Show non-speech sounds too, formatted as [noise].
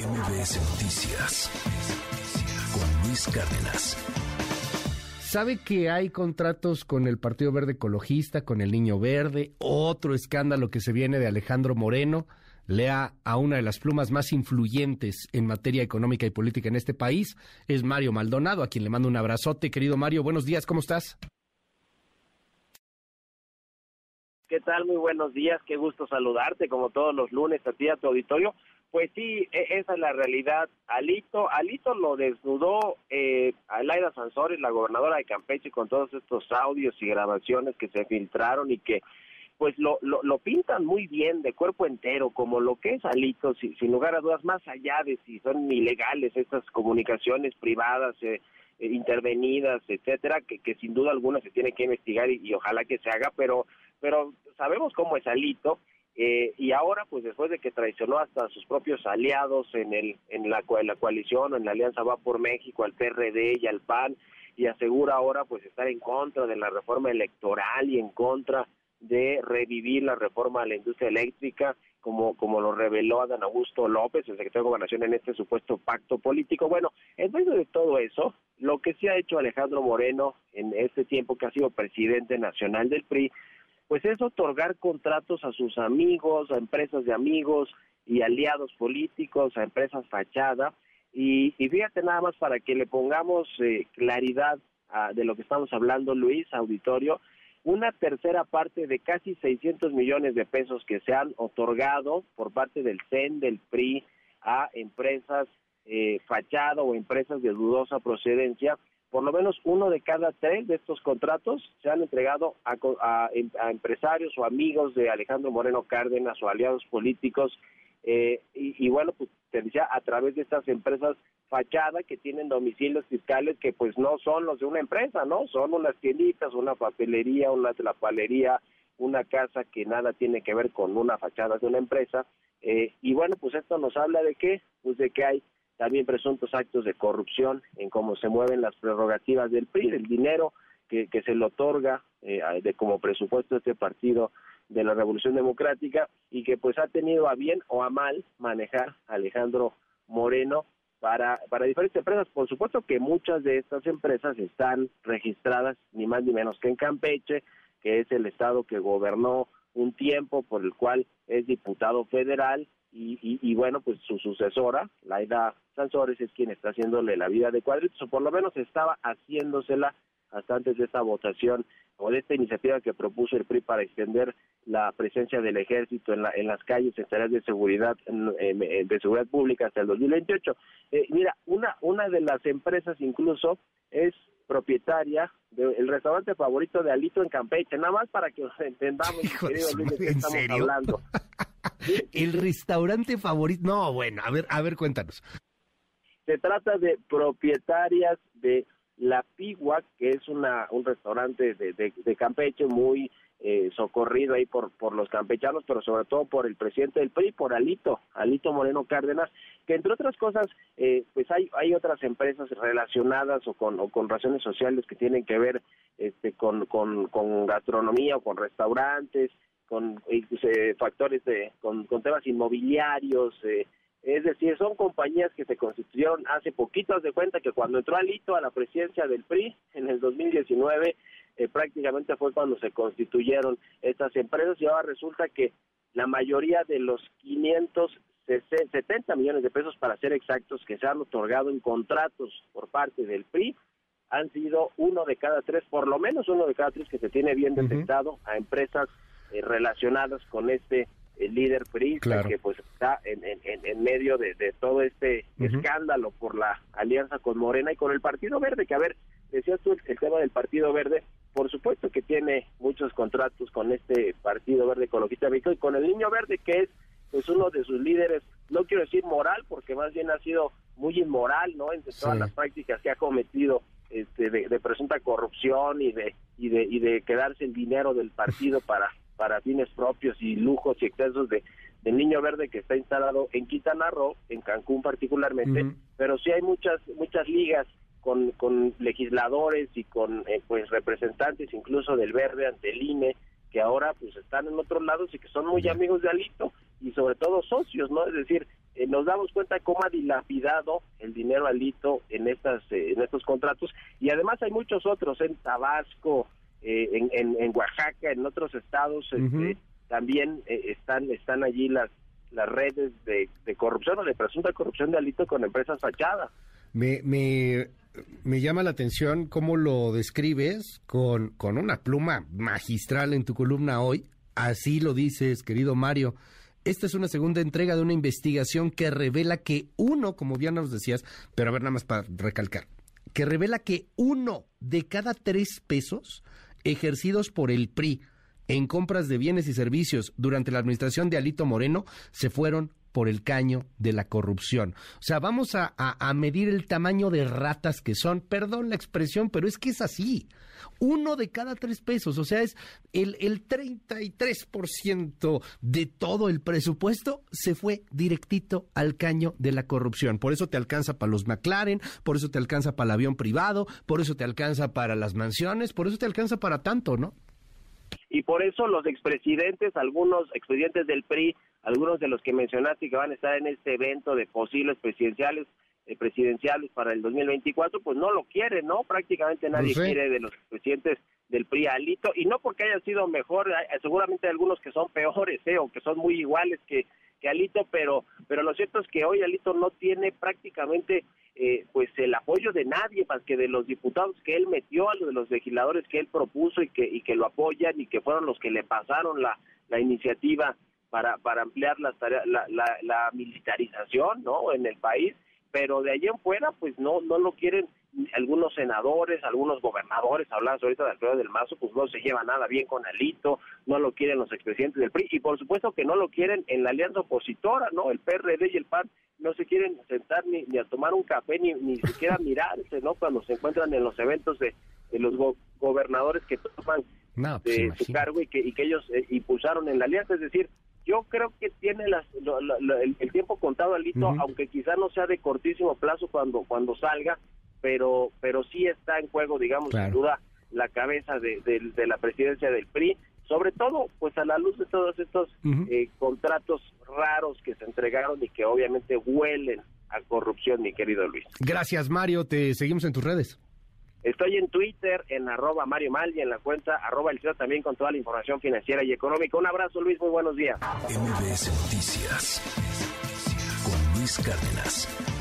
MBS Noticias con Luis Cárdenas. ¿Sabe que hay contratos con el Partido Verde Ecologista, con el Niño Verde? Otro escándalo que se viene de Alejandro Moreno. Lea a una de las plumas más influyentes en materia económica y política en este país. Es Mario Maldonado, a quien le mando un abrazote. Querido Mario, buenos días, ¿cómo estás? ¿Qué tal? Muy buenos días, qué gusto saludarte como todos los lunes a ti a tu auditorio. Pues sí, e, esa es la realidad. Alito, Alito lo desnudó eh, a Laida Sansores, la gobernadora de Campeche, con todos estos audios y grabaciones que se filtraron y que pues lo, lo, pintan muy bien de cuerpo entero, como lo que es Alito, sin lugar a dudas, más allá de si son ilegales estas comunicaciones privadas, eh, eh, intervenidas, etcétera, que, que sin duda alguna se tiene que investigar y, y ojalá que se haga, pero, pero sabemos cómo es Alito eh, y ahora, pues después de que traicionó hasta a sus propios aliados en, el, en, la, la coalición, en la Alianza Va por México, al PRD y al PAN, y asegura ahora pues estar en contra de la reforma electoral y en contra de revivir la reforma a la industria eléctrica, como, como lo reveló Adán Augusto López, el secretario de Gobernación, en este supuesto pacto político. Bueno, en medio de todo eso, lo que sí ha hecho Alejandro Moreno en este tiempo que ha sido presidente nacional del PRI, pues es otorgar contratos a sus amigos, a empresas de amigos y aliados políticos, a empresas fachada. Y, fíjate nada más para que le pongamos eh, claridad de lo que estamos hablando, Luis, auditorio, una tercera parte de casi 600 millones de pesos que se han otorgado por parte del CEN, del PRI, a empresas eh, o empresas de dudosa procedencia, por lo menos uno de cada tres de estos contratos se han entregado a, empresarios o amigos de Alejandro Moreno Cárdenas o aliados políticos. Eh, y, bueno, pues te decía, a través de estas empresas fachada que tienen domicilios fiscales que pues no son los de una empresa, ¿no? Son unas tienditas, una papelería, una tlapalería, una casa que nada tiene que ver con una fachada de una empresa. Eh, y bueno, pues esto nos habla de qué? Pues de que hay también presuntos actos de corrupción en cómo se mueven las prerrogativas del PRI, el dinero que, se le otorga eh, de como presupuesto a este partido de la Revolución Democrática y que pues ha tenido a bien o a mal manejar Alejandro Moreno para, para diferentes empresas. Por supuesto que muchas de estas empresas están registradas ni más ni menos que en Campeche, que es el estado que gobernó un tiempo por el cual es diputado federal y, bueno, pues su sucesora, Laida Sansores, es quien está haciéndole la vida de cuadritos, o por lo menos estaba haciéndosela hasta antes de esta votación o de esta iniciativa que propuso el PRI para extender la presencia del ejército en, la, en las calles en tareas de seguridad de seguridad pública hasta el 2028. Eh, mira, una una de las empresas incluso es propietaria del restaurante favorito de Alito en Campeche, nada más para que entendamos, querido Luis, de qué estamos hablando. [laughs] El restaurante favorito. No, bueno, a ver, a ver, cuéntanos. Se trata de propietarias de La Pigua, que es una, un restaurante de, de, Campeche muy eh, socorrido ahí por, por los campechanos, pero sobre todo por el presidente del PRI, por Alito, Alito Moreno Cárdenas, que entre otras cosas, eh, pues hay, hay otras empresas relacionadas o con, o con razones sociales que tienen que ver este, con, con, con gastronomía o con restaurantes, con eh, factores de, con, temas inmobiliarios, eh, es decir, son compañías que se constituyeron hace poquito, de cuenta que cuando entró Alito a la presidencia del PRI en el 2019, eh, prácticamente fue cuando se constituyeron estas empresas y ahora resulta que la mayoría de los 570 millones de pesos, para ser exactos, que se han otorgado en contratos por parte del PRI, han sido uno de cada tres, por lo menos uno de cada tres que se tiene bien detectado a empresas eh, relacionadas con este el eh, líder PRI que pues está en, en, medio de, todo este escándalo por la alianza con Morena y con el Partido Verde, que a ver, decías tú el, tema del Partido Verde, por supuesto que tiene muchos contratos con este Partido Verde Ecologista México y con el Niño Verde, que es pues uno de sus líderes, no quiero decir moral, porque más bien ha sido muy inmoral, ¿no? Entre todas las prácticas que ha cometido este, de, de, presunta corrupción y de, y de y de quedarse el dinero del partido [laughs] para para fines propios y lujos y excesos de del Niño Verde que está instalado en Quintana Roo, en Cancún particularmente, pero sí hay muchas muchas ligas con, con legisladores y con eh, pues representantes incluso del Verde ante el INE que ahora pues están en otros lados y que son muy amigos de Alito y sobre todo socios, ¿no? Es decir, eh, nos damos cuenta de cómo ha dilapidado el dinero Alito en estas eh, en estos contratos y además hay muchos otros en Tabasco, eh, en, en, Oaxaca, en otros estados este, también están están allí las las redes de, corrupción o de presunta corrupción de Alito con empresas fachadas. Me, me, me llama la atención cómo lo describes con, con una pluma magistral en tu columna hoy. Así lo dices, querido Mario. Esta es una segunda entrega de una investigación que revela que uno, como bien nos decías, pero a ver nada más para recalcar, que revela que uno de cada tres pesos ejercidos por el PRI en compras de bienes y servicios durante la administración de Alito Moreno se fueron por el caño de la corrupción. O sea, vamos a, medir el tamaño de ratas que son. Perdón la expresión, pero es que es así. Uno de cada tres pesos, o sea, es el, el 33% de todo el presupuesto se fue directito al caño de la corrupción. Por eso te alcanza para los McLaren, por eso te alcanza para el avión privado, por eso te alcanza para las mansiones, por eso te alcanza para tanto, ¿no? Y por eso los expresidentes, algunos expresidentes del PRI, algunos de los que mencionaste que van a estar en este evento de posibles presidenciales, eh, presidenciales para el 2024, pues no lo quieren, ¿no? Prácticamente nadie quiere de los presidentes del PRI Alito, y no porque haya sido mejor, seguramente hay algunos que son peores, ¿eh? o que son muy iguales que, que Alito, pero, pero lo cierto es que hoy Alito no tiene prácticamente eh, pues el apoyo de nadie más que de los diputados que él metió, a los de los legisladores que él propuso y que, y que lo apoyan y que fueron los que le pasaron la, la iniciativa para, para ampliar la, la, la, la militarización ¿no? en el país, pero de allí en fuera pues no, no lo quieren algunos senadores, algunos gobernadores, hablamos ahorita de Alfredo del Mazo, pues no se lleva nada bien con Alito, no lo quieren los expresidentes del PRI, y por supuesto que no lo quieren en la alianza opositora, ¿no? El PRD y el PAN no se quieren sentar ni, ni a tomar un café, ni, ni siquiera mirarse, ¿no? Cuando se encuentran en los eventos de, los gobernadores que toman pues de su cargo y que, y que ellos eh, impulsaron en la alianza, es decir, yo creo que tiene las, el, tiempo contado Alito, aunque quizá no sea de cortísimo plazo cuando cuando salga, pero pero sí está en juego, digamos, sin duda, la cabeza de, la presidencia del PRI, sobre todo, pues a la luz de todos estos eh, contratos raros que se entregaron y que obviamente huelen a corrupción, mi querido Luis. Gracias, Mario. Te seguimos en tus redes. Estoy en Twitter, en arroba Mario Mal y en la cuenta arroba el también con toda la información financiera y económica. Un abrazo, Luis. Muy buenos días. MBS Noticias con Luis Cárdenas.